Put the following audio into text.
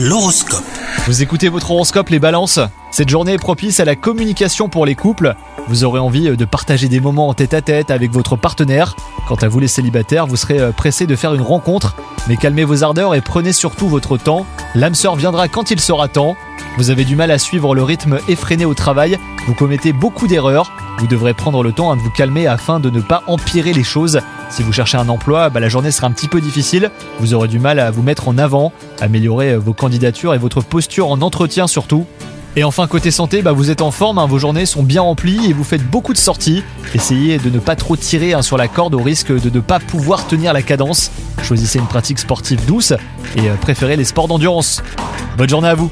L'horoscope. Vous écoutez votre horoscope les balances Cette journée est propice à la communication pour les couples. Vous aurez envie de partager des moments en tête à tête avec votre partenaire. Quant à vous les célibataires, vous serez euh, pressés de faire une rencontre. Mais calmez vos ardeurs et prenez surtout votre temps. L'âme sœur viendra quand il sera temps. Vous avez du mal à suivre le rythme effréné au travail. Vous commettez beaucoup d'erreurs. Vous devrez prendre le temps de vous calmer afin de ne pas empirer les choses. Si vous cherchez un emploi, bah, la journée sera un petit peu difficile. Vous aurez du mal à vous mettre en avant, améliorer euh, vos candidatures et votre posture en entretien surtout. Et enfin côté santé, bah, vous êtes en forme, hein, vos journées sont bien remplies et vous faites beaucoup de sorties. Essayez de ne pas trop tirer hein, sur la corde au risque de ne pas pouvoir tenir la cadence. Choisissez une pratique sportive douce et euh, préférez les sports d'endurance. Bonne journée à vous